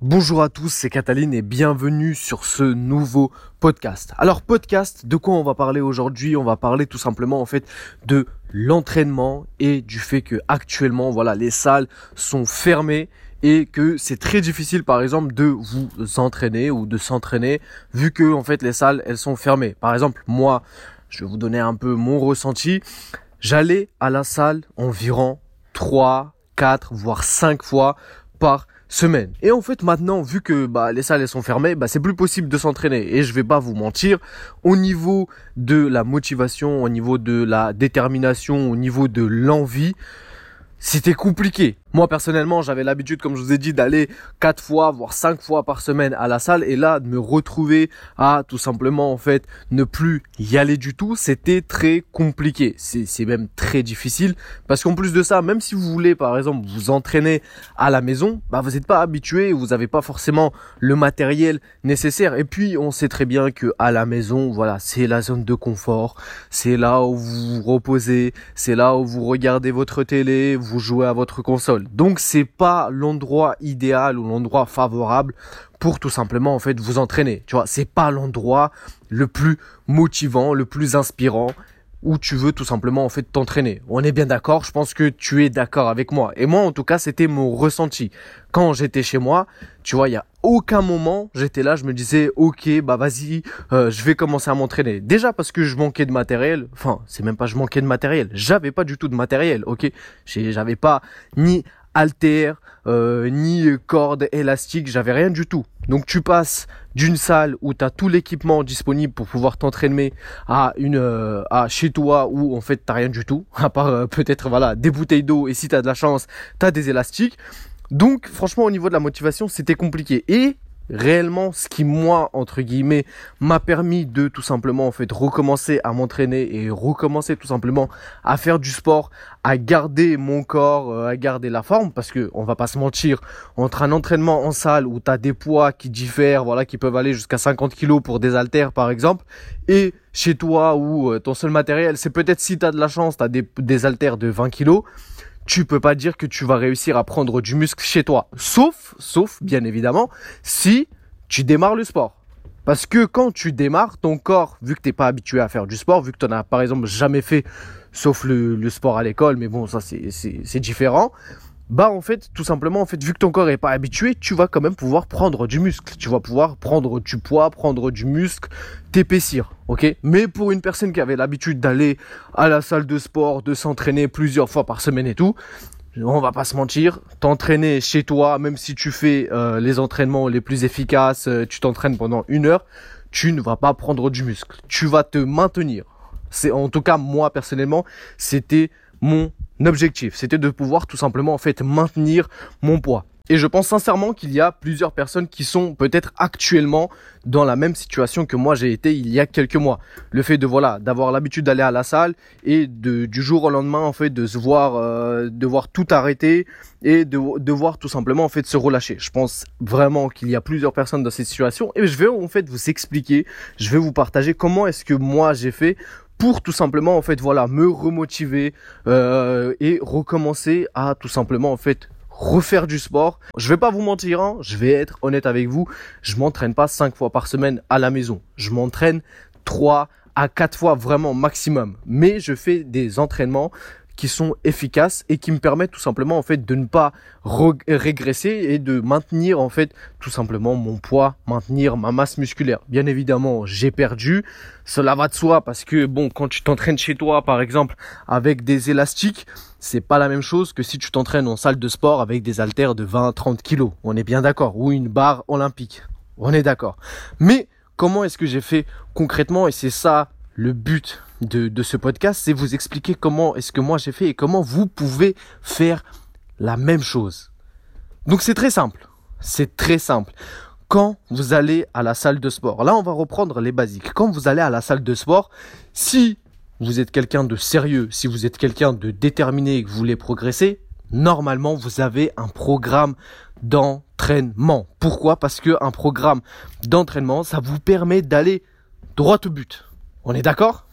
Bonjour à tous, c'est Cataline et bienvenue sur ce nouveau podcast. Alors podcast, de quoi on va parler aujourd'hui? On va parler tout simplement en fait de l'entraînement et du fait que actuellement voilà, les salles sont fermées et que c'est très difficile par exemple de vous entraîner ou de s'entraîner vu que en fait les salles elles sont fermées. Par exemple, moi, je vais vous donner un peu mon ressenti. J'allais à la salle environ 3, 4 voire 5 fois par semaine. Et en fait maintenant vu que bah, les salles sont fermées, bah, c'est plus possible de s'entraîner. Et je vais pas vous mentir, au niveau de la motivation, au niveau de la détermination, au niveau de l'envie, c'était compliqué. Moi personnellement, j'avais l'habitude, comme je vous ai dit, d'aller quatre fois, voire cinq fois par semaine à la salle, et là de me retrouver à tout simplement en fait ne plus y aller du tout, c'était très compliqué. C'est même très difficile parce qu'en plus de ça, même si vous voulez par exemple vous entraîner à la maison, bah vous n'êtes pas habitué, vous n'avez pas forcément le matériel nécessaire. Et puis on sait très bien que à la maison, voilà, c'est la zone de confort, c'est là où vous vous reposez, c'est là où vous regardez votre télé, vous jouez à votre console. Donc c'est pas l'endroit idéal ou l'endroit favorable pour tout simplement en fait vous entraîner. Tu vois, c'est pas l'endroit le plus motivant, le plus inspirant où tu veux tout simplement en fait t'entraîner. On est bien d'accord, je pense que tu es d'accord avec moi. Et moi en tout cas, c'était mon ressenti. Quand j'étais chez moi, tu vois, il y a aucun moment, j'étais là, je me disais OK, bah vas-y, euh, je vais commencer à m'entraîner. Déjà parce que je manquais de matériel, enfin, c'est même pas je manquais de matériel, j'avais pas du tout de matériel, OK? J'avais pas ni halter, euh, ni corde élastique, j'avais rien du tout. Donc tu passes d'une salle où tu as tout l'équipement disponible pour pouvoir t'entraîner à une euh, à chez toi où en fait t'as rien du tout à part euh, peut-être voilà des bouteilles d'eau et si tu as de la chance, tu as des élastiques. Donc franchement au niveau de la motivation, c'était compliqué et réellement ce qui moi entre guillemets m'a permis de tout simplement en fait recommencer à m'entraîner et recommencer tout simplement à faire du sport, à garder mon corps, euh, à garder la forme parce que on va pas se mentir entre un entraînement en salle où tu as des poids qui diffèrent, voilà qui peuvent aller jusqu'à 50 kilos pour des haltères par exemple et chez toi où euh, ton seul matériel c'est peut-être si tu as de la chance, tu as des, des haltères de 20 kilos tu peux pas dire que tu vas réussir à prendre du muscle chez toi. Sauf, sauf, bien évidemment, si tu démarres le sport. Parce que quand tu démarres, ton corps, vu que t'es pas habitué à faire du sport, vu que tu n'en as par exemple jamais fait, sauf le, le sport à l'école, mais bon, ça c'est différent, bah en fait tout simplement en fait vu que ton corps est pas habitué tu vas quand même pouvoir prendre du muscle tu vas pouvoir prendre du poids prendre du muscle t'épaissir ok? Mais pour une personne qui avait l'habitude d'aller à la salle de sport de s'entraîner plusieurs fois par semaine et tout on va pas se mentir, t'entraîner chez toi, même si tu fais euh, les entraînements les plus efficaces, euh, tu t'entraînes pendant une heure, tu ne vas pas prendre du muscle. Tu vas te maintenir. C'est en tout cas moi personnellement, c'était mon c'était de pouvoir tout simplement en fait maintenir mon poids. Et je pense sincèrement qu'il y a plusieurs personnes qui sont peut-être actuellement dans la même situation que moi j'ai été il y a quelques mois. Le fait de voilà d'avoir l'habitude d'aller à la salle et de du jour au lendemain en fait de se voir euh, de voir tout arrêter et de devoir tout simplement en fait se relâcher. Je pense vraiment qu'il y a plusieurs personnes dans cette situation et je vais en fait vous expliquer, je vais vous partager comment est-ce que moi j'ai fait pour tout simplement en fait voilà me remotiver euh, et recommencer à tout simplement en fait refaire du sport. Je vais pas vous mentir, hein, je vais être honnête avec vous, je m'entraîne pas cinq fois par semaine à la maison. Je m'entraîne trois à quatre fois vraiment maximum. Mais je fais des entraînements qui sont efficaces et qui me permettent tout simplement en fait de ne pas régresser et de maintenir en fait tout simplement mon poids, maintenir ma masse musculaire. Bien évidemment, j'ai perdu, cela va de soi parce que bon, quand tu t'entraînes chez toi par exemple avec des élastiques, c'est pas la même chose que si tu t'entraînes en salle de sport avec des haltères de 20 30 kilos. On est bien d'accord ou une barre olympique. On est d'accord. Mais comment est-ce que j'ai fait concrètement et c'est ça le but de, ce podcast, c'est vous expliquer comment est-ce que moi j'ai fait et comment vous pouvez faire la même chose. Donc c'est très simple. C'est très simple. Quand vous allez à la salle de sport, là on va reprendre les basiques. Quand vous allez à la salle de sport, si vous êtes quelqu'un de sérieux, si vous êtes quelqu'un de déterminé et que vous voulez progresser, normalement vous avez un programme d'entraînement. Pourquoi? Parce que un programme d'entraînement, ça vous permet d'aller droit au but. On est d'accord?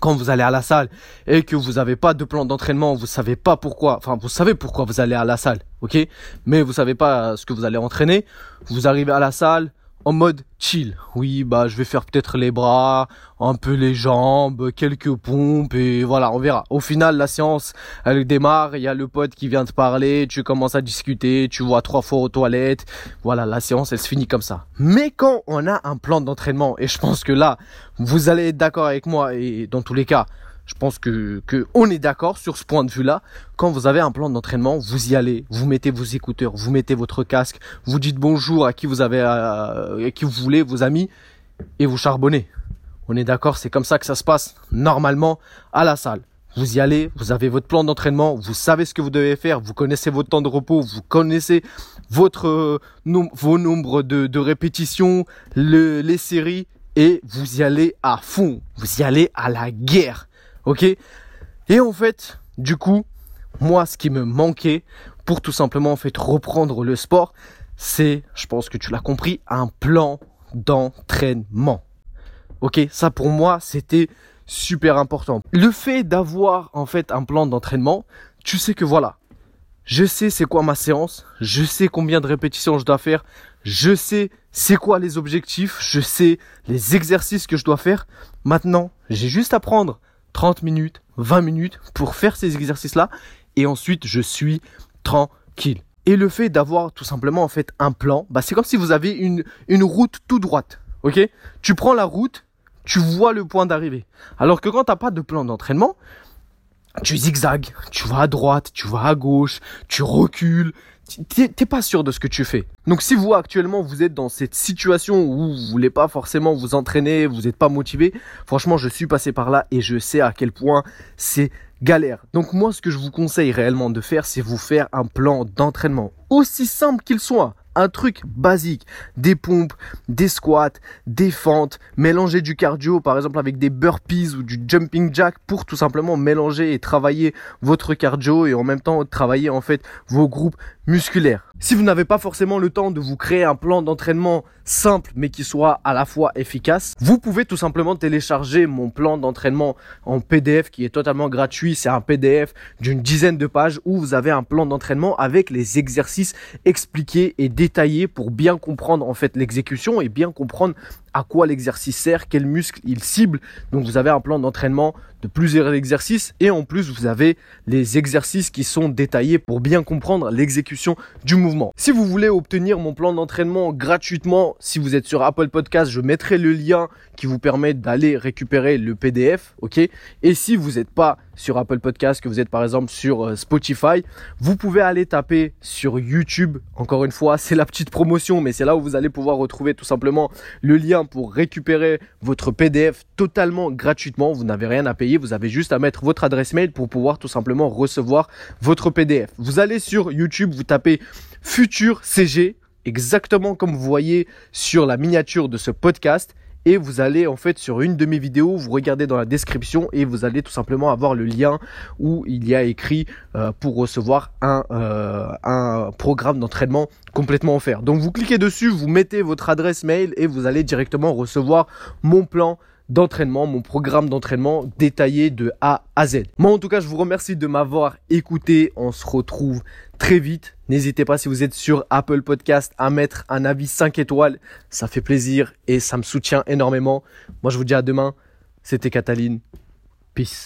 Quand vous allez à la salle et que vous n'avez pas de plan d'entraînement, vous savez pas pourquoi, enfin vous savez pourquoi vous allez à la salle, ok, mais vous savez pas ce que vous allez entraîner, vous arrivez à la salle, en mode chill. Oui, bah je vais faire peut-être les bras, un peu les jambes, quelques pompes et voilà, on verra. Au final, la séance, elle démarre, il y a le pote qui vient te parler, tu commences à discuter, tu vois trois fois aux toilettes. Voilà, la séance, elle se finit comme ça. Mais quand on a un plan d'entraînement, et je pense que là, vous allez être d'accord avec moi et dans tous les cas, je pense que, que on est d'accord sur ce point de vue-là. Quand vous avez un plan d'entraînement, vous y allez, vous mettez vos écouteurs, vous mettez votre casque, vous dites bonjour à qui vous avez, euh, à qui vous voulez, vos amis, et vous charbonnez. On est d'accord, c'est comme ça que ça se passe normalement à la salle. Vous y allez, vous avez votre plan d'entraînement, vous savez ce que vous devez faire, vous connaissez votre temps de repos, vous connaissez votre euh, vos nombres de, de répétitions, le, les séries, et vous y allez à fond. Vous y allez à la guerre. Ok Et en fait, du coup, moi, ce qui me manquait pour tout simplement en fait reprendre le sport, c'est, je pense que tu l'as compris, un plan d'entraînement. Ok, ça pour moi, c'était super important. Le fait d'avoir en fait un plan d'entraînement, tu sais que voilà, je sais c'est quoi ma séance, je sais combien de répétitions je dois faire, je sais c'est quoi les objectifs, je sais les exercices que je dois faire. Maintenant, j'ai juste à prendre 30 minutes, 20 minutes pour faire ces exercices-là et ensuite je suis tranquille. Et le fait d'avoir tout simplement en fait un plan, bah c'est comme si vous avez une, route tout droite. Ok? Tu prends la route, tu vois le point d'arrivée. Alors que quand tu n'as pas de plan d'entraînement, tu zigzags, tu vas à droite, tu vas à gauche, tu recules, t'es pas sûr de ce que tu fais. Donc si vous actuellement vous êtes dans cette situation où vous voulez pas forcément vous entraîner, vous n'êtes pas motivé, franchement je suis passé par là et je sais à quel point c'est galère. Donc moi ce que je vous conseille réellement de faire c'est vous faire un plan d'entraînement aussi simple qu'il soit un truc basique, des pompes, des squats, des fentes, mélanger du cardio par exemple avec des burpees ou du jumping jack pour tout simplement mélanger et travailler votre cardio et en même temps travailler en fait vos groupes musculaires. Si vous n'avez pas forcément le temps de vous créer un plan d'entraînement simple mais qui soit à la fois efficace, vous pouvez tout simplement télécharger mon plan d'entraînement en PDF qui est totalement gratuit. C'est un PDF d'une dizaine de pages où vous avez un plan d'entraînement avec les exercices expliqués et détaillés pour bien comprendre en fait l'exécution et bien comprendre à quoi l'exercice sert, quel muscle il cible. Donc vous avez un plan d'entraînement de plusieurs exercices et en plus vous avez les exercices qui sont détaillés pour bien comprendre l'exécution du mouvement. Si vous voulez obtenir mon plan d'entraînement gratuitement, si vous êtes sur Apple Podcast, je mettrai le lien qui vous permet d'aller récupérer le PDF, ok? Et si vous n'êtes pas sur Apple Podcast, que vous êtes par exemple sur euh, Spotify, vous pouvez aller taper sur YouTube. Encore une fois, c'est la petite promotion, mais c'est là où vous allez pouvoir retrouver tout simplement le lien pour récupérer votre PDF totalement gratuitement. Vous n'avez rien à payer, vous avez juste à mettre votre adresse mail pour pouvoir tout simplement recevoir votre PDF. Vous allez sur YouTube, vous tapez Futur CG, exactement comme vous voyez sur la miniature de ce podcast et vous allez en fait sur une de mes vidéos, vous regardez dans la description et vous allez tout simplement avoir le lien où il y a écrit euh, pour recevoir un, euh, un programme d'entraînement complètement offert. Donc vous cliquez dessus, vous mettez votre adresse mail et vous allez directement recevoir mon plan d'entraînement, mon programme d'entraînement détaillé de A à Z. Moi en tout cas je vous remercie de m'avoir écouté. On se retrouve très vite. N'hésitez pas si vous êtes sur Apple Podcast à mettre un avis 5 étoiles. Ça fait plaisir et ça me soutient énormément. Moi je vous dis à demain. C'était Cataline. Peace.